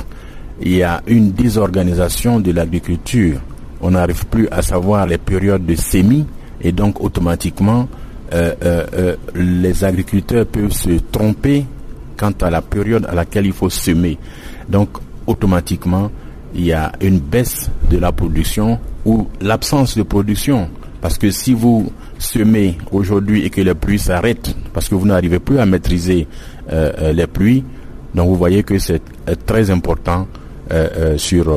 il y a une désorganisation de l'agriculture. On n'arrive plus à savoir les périodes de semis et donc automatiquement euh, les agriculteurs peuvent se tromper quant à la période à laquelle il faut semer. Donc, automatiquement, il y a une baisse de la production ou l'absence de production. Parce que si vous semez aujourd'hui et que les pluies s'arrêtent, parce que vous n'arrivez plus à maîtriser les pluies, donc vous voyez que c'est très important sur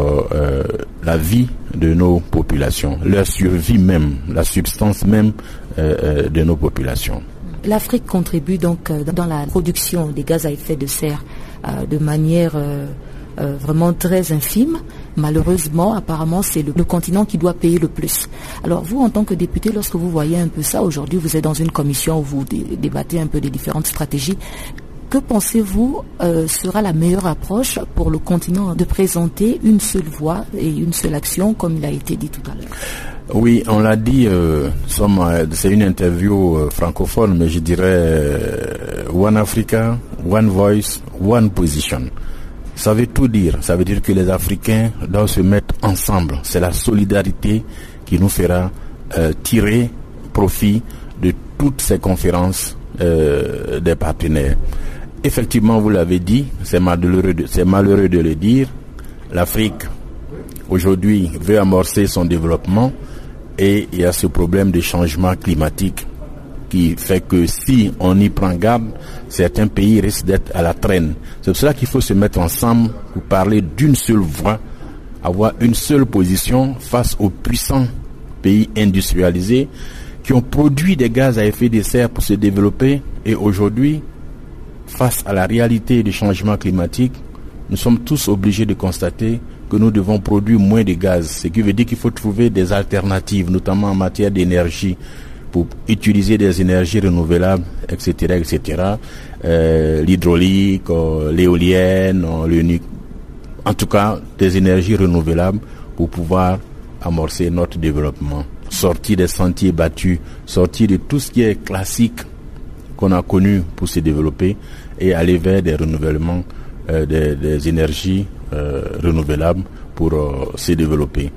la vie de nos populations, leur survie même, la substance même euh, euh, de nos populations. L'Afrique contribue donc euh, dans la production des gaz à effet de serre de manière vraiment très infime. Malheureusement, apparemment, c'est le, continent qui doit payer le plus. Alors vous, en tant que député, lorsque vous voyez un peu ça, aujourd'hui, vous êtes dans une commission où vous débattez un peu des différentes stratégies. Que pensez-vous sera la meilleure approche pour le continent de présenter une seule voix et une seule action, comme il a été dit tout à l'heure? Oui, on l'a dit, euh, euh, c'est une interview euh, francophone, mais je dirais One Africa, One Voice, One Position. Ça veut tout dire. Ça veut dire que les Africains doivent se mettre ensemble. C'est la solidarité qui nous fera tirer profit de toutes ces conférences des partenaires. Effectivement, vous l'avez dit, c'est malheureux, de le dire. L'Afrique, aujourd'hui, veut amorcer son développement et il y a ce problème de changement climatique qui fait que si on y prend garde, certains pays risquent d'être à la traîne. C'est pour cela qu'il faut se mettre ensemble pour parler d'une seule voix, avoir une seule position face aux puissants pays industrialisés qui ont produit des gaz à effet de serre pour se développer et aujourd'hui, face à la réalité du changement climatique, nous sommes tous obligés de constater que nous devons produire moins de gaz, ce qui veut dire qu'il faut trouver des alternatives, notamment en matière d'énergie, pour utiliser des énergies renouvelables, etc., etc. Euh, L'hydraulique, euh, l'éolienne, euh, en tout cas des énergies renouvelables pour pouvoir amorcer notre développement, sortir des sentiers battus, sortir de tout ce qui est classique qu'on a connu pour se développer et aller vers des renouvellements euh, des, énergies euh, renouvelables pour euh, se développer.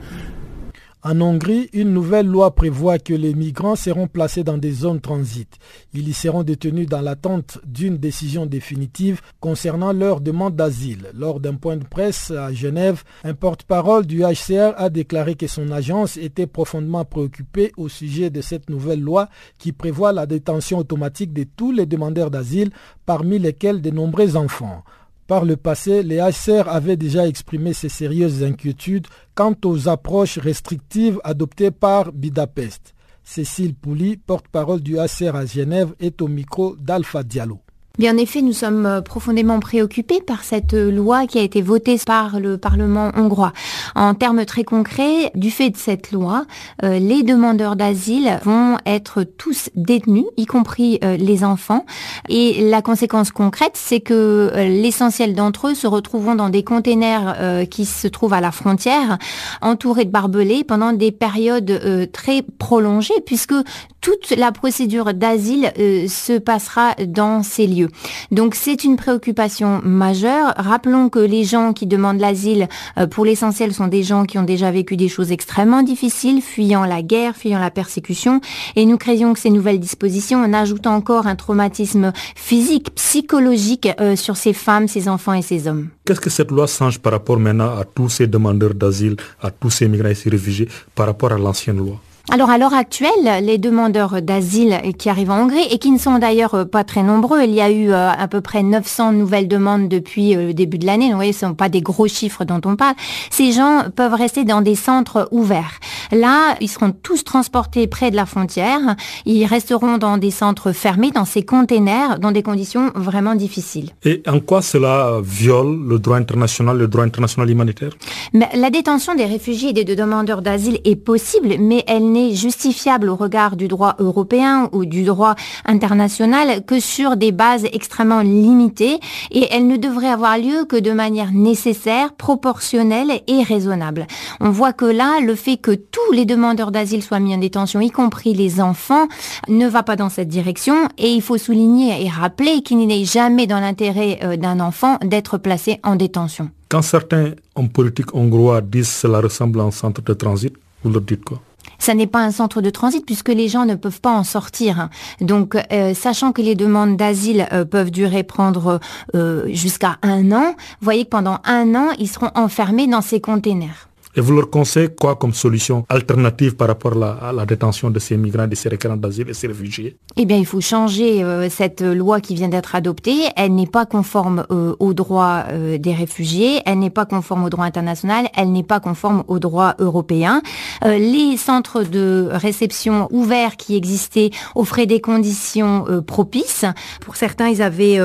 En Hongrie, une nouvelle loi prévoit que les migrants seront placés dans des zones transit. Ils y seront détenus dans l'attente d'une décision définitive concernant leur demande d'asile. Lors d'un point de presse à Genève, un porte-parole du HCR a déclaré que son agence était profondément préoccupée au sujet de cette nouvelle loi qui prévoit la détention automatique de tous les demandeurs d'asile, parmi lesquels de nombreux enfants. Par le passé, les HCR avaient déjà exprimé ces sérieuses inquiétudes quant aux approches restrictives adoptées par Budapest. Cécile Pouli, porte-parole du HCR à Genève, est au micro d'Alpha Diallo. Bien, en effet, nous sommes euh, profondément préoccupés par cette euh, loi qui a été votée par le Parlement hongrois. En termes très concrets, du fait de cette loi, euh, les demandeurs d'asile vont être tous détenus, y compris les enfants. Et la conséquence concrète, c'est que l'essentiel d'entre eux se retrouveront dans des containers qui se trouvent à la frontière, entourés de barbelés pendant des périodes très prolongées, puisque toute la procédure d'asile se passera dans ces lieux. Donc c'est une préoccupation majeure. Rappelons que les gens qui demandent l'asile, euh, pour l'essentiel, sont des gens qui ont déjà vécu des choses extrêmement difficiles, fuyant la guerre, fuyant la persécution. Et nous craignons que ces nouvelles dispositions, en ajoutant encore un traumatisme physique, psychologique euh, sur ces femmes, ces enfants et ces hommes. Qu'est-ce que cette loi change par rapport maintenant à tous ces demandeurs d'asile, à tous ces migrants et ces réfugiés par rapport à l'ancienne loi? Alors à l'heure actuelle, les demandeurs d'asile qui arrivent en Hongrie et qui ne sont d'ailleurs euh, pas très nombreux, il y a eu euh, à peu près 900 nouvelles demandes depuis euh, le début de l'année, vous voyez, ce ne sont pas des gros chiffres dont on parle, ces gens peuvent rester dans des centres ouverts. Là, ils seront tous transportés près de la frontière, ils resteront dans des centres fermés, dans ces containers, dans des conditions vraiment difficiles. Et en quoi cela viole le droit international, le droit international humanitaire? La détention des réfugiés et des demandeurs d'asile est possible, mais elle n'est justifiable au regard du droit européen ou du droit international que sur des bases extrêmement limitées et elle ne devrait avoir lieu que de manière nécessaire, proportionnelle et raisonnable. On voit que là, le fait que tous les demandeurs d'asile soient mis en détention, y compris les enfants, ne va pas dans cette direction et il faut souligner et rappeler qu'il n'est jamais dans l'intérêt euh, d'un enfant d'être placé en détention. Quand certains hommes politiques hongrois disent que cela ressemble à un centre de transit, vous leur dites quoi? Ça n'est pas un centre de transit puisque les gens ne peuvent pas en sortir. Donc, euh, sachant que les demandes d'asile euh, peuvent durer prendre euh, jusqu'à un an, voyez que pendant un an, ils seront enfermés dans ces containers. Et vous leur conseillez quoi comme solution alternative par rapport à la, détention de ces migrants, de ces requérants d'asile et ces réfugiés? Eh bien, il faut changer euh, cette loi qui vient d'être adoptée. Elle n'est pas conforme euh, aux droits euh, des réfugiés, elle n'est pas conforme au droit international, elle n'est pas conforme au droit européen. les centres de réception ouverts qui existaient offraient des conditions propices. Pour certains, ils avaient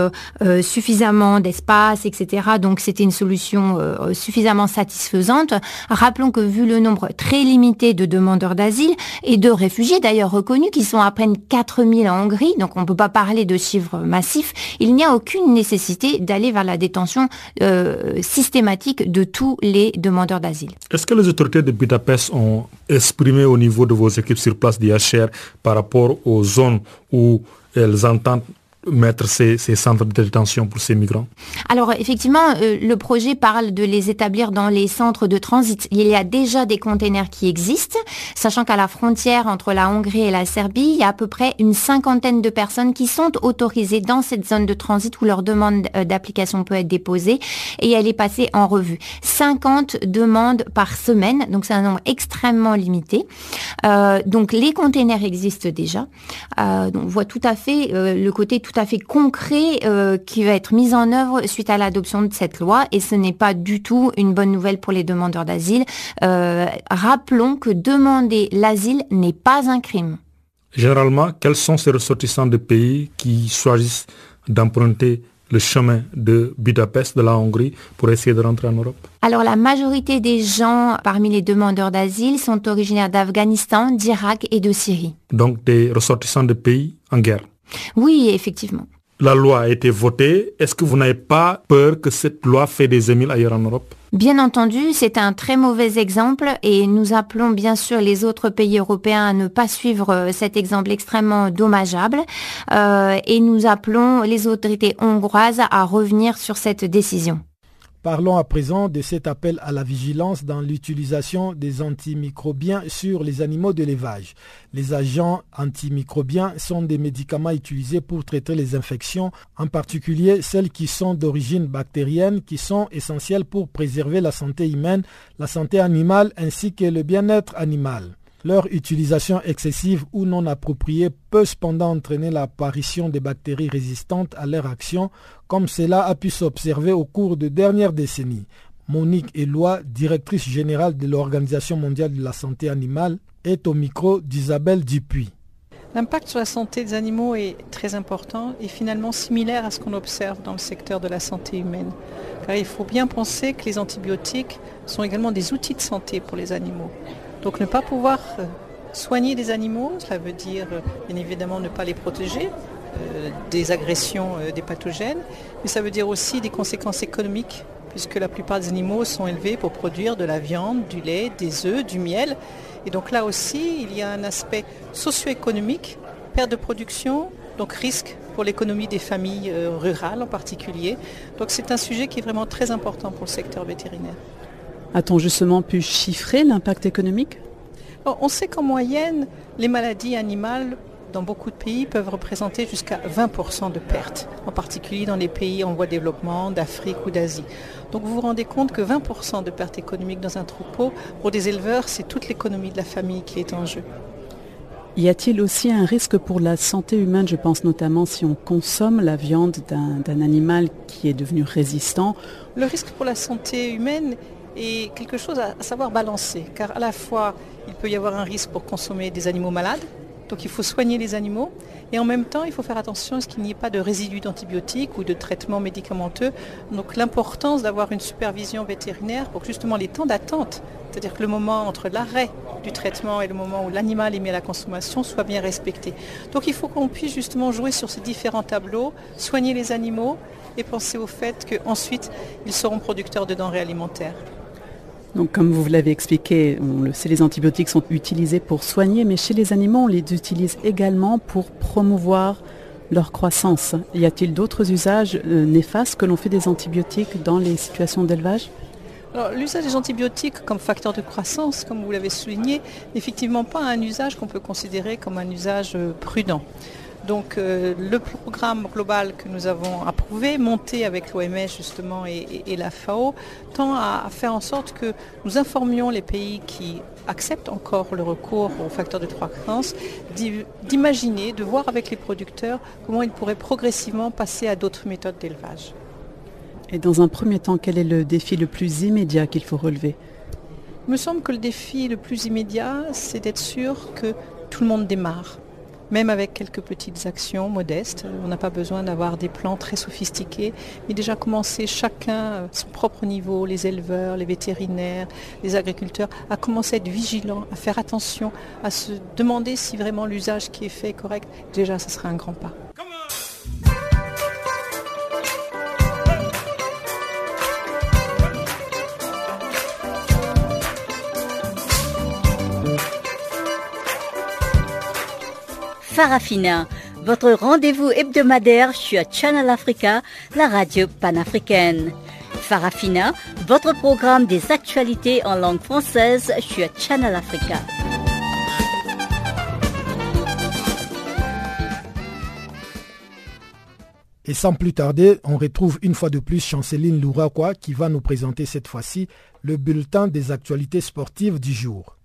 suffisamment d'espace, etc. Donc, c'était une solution suffisamment satisfaisante. Rappelons que vu le nombre très limité de demandeurs d'asile et de réfugiés, d'ailleurs reconnus, qui sont à peine 4000 en Hongrie, donc on ne peut pas parler de chiffres massifs, il n'y a aucune nécessité d'aller vers la détention euh, systématique de tous les demandeurs d'asile. Est-ce que les autorités de Budapest ont exprimé au niveau de vos équipes sur place d'IHR par rapport aux zones où elles entendent mettre ces, centres de détention pour ces migrants Alors effectivement, euh, le projet parle de les établir dans les centres de transit. Il y a déjà des containers qui existent, sachant qu'à la frontière entre la Hongrie et la Serbie, il y a à peu près une cinquantaine de personnes qui sont autorisées dans cette zone de transit où leur demande euh, d'application peut être déposée et elle est passée en revue. 50 demandes par semaine, donc c'est un nombre extrêmement limité. Euh, donc les containers existent déjà. donc on voit tout à fait le côté tout tout à fait concret euh, qui va être mis en œuvre suite à l'adoption de cette loi et ce n'est pas du tout une bonne nouvelle pour les demandeurs d'asile. Euh, rappelons que demander l'asile n'est pas un crime. Généralement, quels sont ces ressortissants de pays qui choisissent d'emprunter le chemin de Budapest, de la Hongrie, pour essayer de rentrer en Europe? Alors la majorité des gens parmi les demandeurs d'asile sont originaires d'Afghanistan, d'Irak et de Syrie. Donc des ressortissants de pays en guerre Oui, effectivement. La loi a été votée. Est-ce que vous n'avez pas peur que cette loi fait des émiles ailleurs en Europe? Bien entendu, c'est un très mauvais exemple et nous appelons bien sûr les autres pays européens à ne pas suivre euh, cet exemple extrêmement dommageable euh, et nous appelons les autorités hongroises à revenir sur cette décision. Parlons à présent de cet appel à la vigilance dans l'utilisation des antimicrobiens sur les animaux de l'élevage. Les agents antimicrobiens sont des médicaments utilisés pour traiter les infections, en particulier celles qui sont d'origine bactérienne, qui sont essentielles pour préserver la santé humaine, la santé animale ainsi que le bien-être animal. Leur utilisation excessive ou non appropriée peut cependant entraîner l'apparition des bactéries résistantes à leur action, comme cela a pu s'observer au cours de dernières décennies. Monique Eloi, directrice générale de l'Organisation mondiale de la santé animale, est au micro d'Isabelle Dupuis. L'impact sur la santé des animaux est très important et finalement similaire à ce qu'on observe dans le secteur de la santé humaine. Car il faut bien penser que les antibiotiques sont également des outils de santé pour les animaux. Donc ne pas pouvoir euh, soigner des animaux, cela veut dire euh, bien évidemment ne pas les protéger des agressions des pathogènes, mais ça veut dire aussi des conséquences économiques, puisque la plupart des animaux sont élevés pour produire de la viande, du lait, des œufs, du miel. Et donc là aussi, il y a un aspect socio-économique, perte de production, donc risque pour l'économie des familles rurales en particulier. Donc c'est un sujet qui est vraiment très important pour le secteur vétérinaire. A-t-on justement pu chiffrer l'impact économique? On sait qu'en moyenne, les maladies animales dans beaucoup de pays peuvent représenter jusqu'à 20% de pertes, en particulier dans les pays en voie de développement, d'Afrique ou d'Asie. Donc vous vous rendez compte que 20% de pertes économiques dans un troupeau, pour des éleveurs, c'est toute l'économie de la famille qui est en jeu. Y a-t-il aussi un risque pour la santé humaine Je pense notamment si on consomme la viande d'un animal qui est devenu résistant? Le risque pour la santé humaine et quelque chose à savoir balancer, car à la fois il peut y avoir un risque pour consommer des animaux malades, donc il faut soigner les animaux, et en même temps il faut faire attention à ce qu'il n'y ait pas de résidus d'antibiotiques ou de traitements médicamenteux. Donc l'importance d'avoir une supervision vétérinaire pour justement les temps d'attente, c'est-à-dire que le moment entre l'arrêt du traitement et le moment où l'animal est mis à la consommation soit bien respecté. Donc il faut qu'on puisse justement jouer sur ces différents tableaux, soigner les animaux et penser au fait qu'ensuite ils seront producteurs de denrées alimentaires. Donc comme vous l'avez expliqué, on le sait, les antibiotiques sont utilisés pour soigner, mais chez les animaux, on les utilise également pour promouvoir leur croissance. Y a-t-il d'autres usages euh, néfastes que l'on fait des antibiotiques dans les situations d'élevage? L'usage des antibiotiques comme facteur de croissance, comme vous l'avez souligné, n'est effectivement pas un usage qu'on peut considérer comme un usage euh, prudent. Donc euh, le programme global que nous avons approuvé, monté avec l'OMS justement et, la FAO, tend à, faire en sorte que nous informions les pays qui acceptent encore le recours aux facteurs de croissance, d'imaginer, de voir avec les producteurs comment ils pourraient progressivement passer à d'autres méthodes d'élevage. Et dans un premier temps, quel est le défi le plus immédiat qu'il faut relever? Il me semble que le défi le plus immédiat, c'est d'être sûr que tout le monde démarre même avec quelques petites actions modestes. On n'a pas besoin d'avoir des plans très sophistiqués, mais déjà commencer chacun à son propre niveau, les éleveurs, les vétérinaires, les agriculteurs, à commencer à être vigilants, à faire attention, à se demander si vraiment l'usage qui est fait est correct. Déjà, ce sera un grand pas. Farafina, votre rendez-vous hebdomadaire sur Channel Africa, la radio panafricaine. Farafina, votre programme des actualités en langue française sur Channel Africa. Et sans plus tarder, on retrouve une fois de plus Chanceline Louraquois qui va nous présenter cette fois-ci le bulletin des actualités sportives du jour.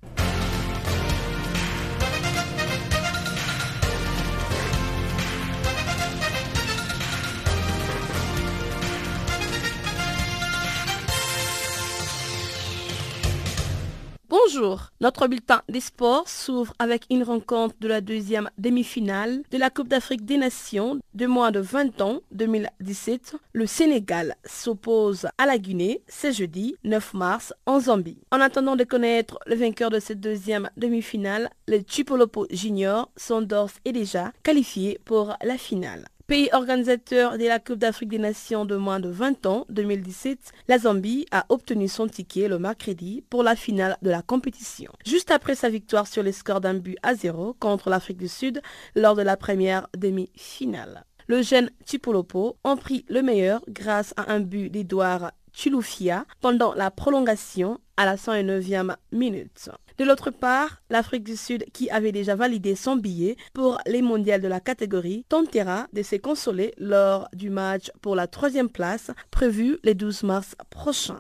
Notre bulletin des sports s'ouvre avec une rencontre de la deuxième demi-finale de la Coupe d'Afrique des Nations de moins de 20 ans 2017. Le Sénégal s'oppose à la Guinée ce jeudi 9 mars en Zambie. En attendant de connaître le vainqueur de cette deuxième demi-finale, les Chipolopo Juniors sont d'ores et déjà qualifiés pour la finale. Pays organisateur de la Coupe d'Afrique des Nations de moins de 20 ans 2017, la Zambie a obtenu son ticket le mercredi pour la finale de la compétition. Juste après sa victoire sur les scores d'un but à zéro contre l'Afrique du Sud lors de la première demi-finale. Le jeune Chipolopo ont pris le meilleur grâce à un but d'Edouard Chilufia pendant la prolongation à la 109e minute. De l'autre part, l'Afrique du Sud, qui avait déjà validé son billet pour les mondiales de la catégorie, tentera de se consoler lors du match pour la troisième place prévu le 12 mars prochain.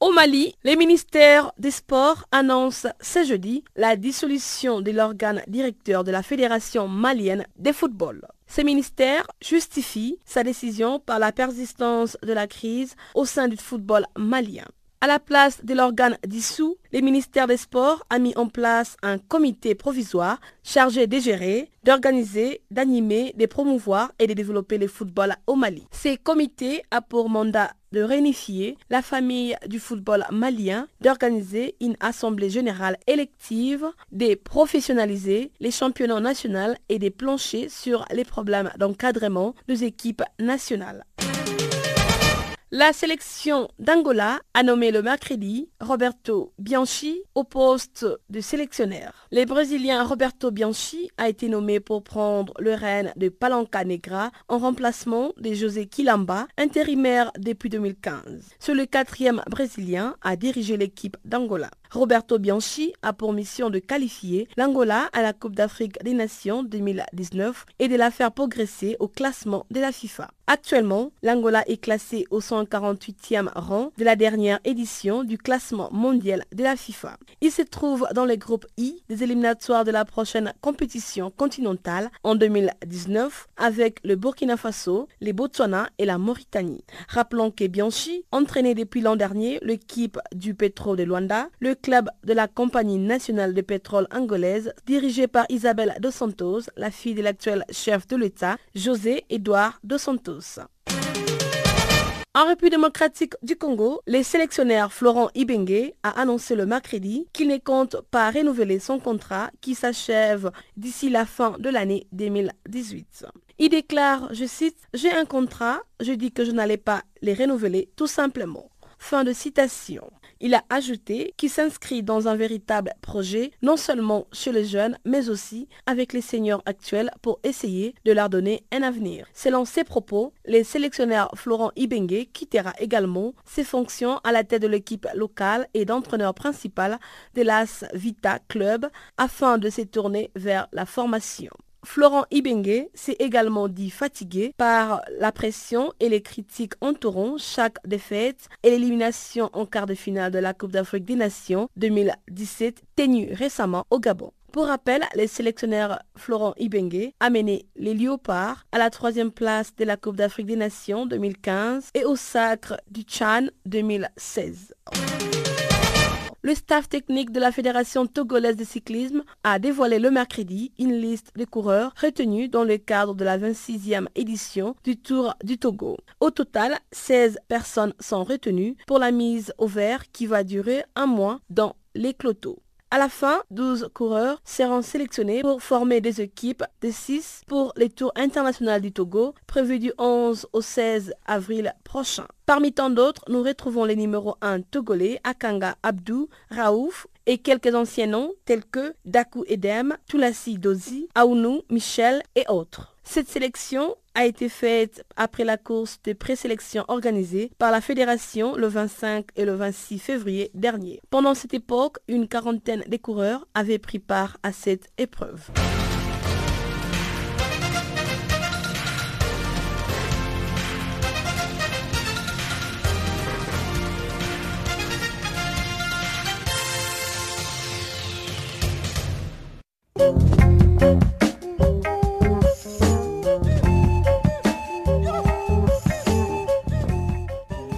Au Mali, les ministères des Sports annoncent ce jeudi la dissolution de l'organe directeur de la Fédération malienne de football. Ce ministère justifie sa décision par la persistance de la crise au sein du football malien. À la place de l'organe dissous, le ministère des Sports a mis en place un comité provisoire chargé de gérer, d'organiser, d'animer, de promouvoir et de développer le football au Mali. Ce comité a pour mandat de réunifier la famille du football malien, d'organiser une assemblée générale élective, de professionnaliser les championnats nationaux et de plancher sur les problèmes d'encadrement des équipes nationales. La sélection d'Angola a nommé le mercredi Roberto Bianchi au poste de sélectionneur. Le Brésilien Roberto Bianchi a été nommé pour prendre le règne de Palanca Negra en remplacement de José Quilamba, intérimaire depuis 2015. C'est le quatrième Brésilien à diriger l'équipe d'Angola. Roberto Bianchi a pour mission de qualifier l'Angola à la Coupe d'Afrique des Nations 2019 et de la faire progresser au classement de la FIFA. Actuellement, l'Angola est classé au 148e rang de la dernière édition du classement mondial de la FIFA. Il se trouve dans le groupe I des éliminatoires de la prochaine compétition continentale en 2019 avec le Burkina Faso, les Botswana et la Mauritanie. Rappelons que Bianchi, entraîné depuis l'an dernier l'équipe du Petro de Luanda, le club de la Compagnie nationale de pétrole angolaise, dirigée par Isabelle Dos Santos, la fille de l'actuel chef de l'État, José Edouard Dos Santos. En République démocratique du Congo, le sélectionneur Florent Ibenge a annoncé le mercredi qu'il ne compte pas renouveler son contrat qui s'achève d'ici la fin de l'année 2018. Il déclare, je cite, J'ai un contrat, je dis que je n'allais pas les renouveler tout simplement. Fin de citation. Il a ajouté qu'il s'inscrit dans un véritable projet, non seulement chez les jeunes, mais aussi avec les seniors actuels pour essayer de leur donner un avenir. Selon ses propos, le sélectionneur Florent Ibenge quittera également ses fonctions à la tête de l'équipe locale et d'entraîneur principal de l'AS Vita Club afin de se tourner vers la formation. Florent Ibenge s'est également dit fatigué par la pression et les critiques entourant chaque défaite et l'élimination en quart de finale de la Coupe d'Afrique des Nations 2017 tenue récemment au Gabon. Pour rappel, le sélectionneur Florent Ibenge a mené les Léopards à la troisième place de la Coupe d'Afrique des Nations 2015 et au sacre du Chan 2016. Le staff technique de la Fédération togolaise de cyclisme a dévoilé le mercredi une liste de coureurs retenus dans le cadre de la 26e édition du Tour du Togo. Au total, 16 personnes sont retenues pour la mise au vert qui va durer un mois dans les clotos. À la fin, 12 coureurs seront sélectionnés pour former des équipes de 6 pour les Tours internationaux du Togo prévus du 11 au 16 avril prochain. Parmi tant d'autres, nous retrouvons les numéros 1 togolais Akanga Abdou, Raouf et quelques anciens noms tels que Daku Edem, Tulassi Dozi, Aounou, Michel et autres. Cette sélection a été faite après la course de présélection organisée par la fédération le 25 et le 26 février dernier. Pendant cette époque, une quarantaine de coureurs avaient pris part à cette épreuve.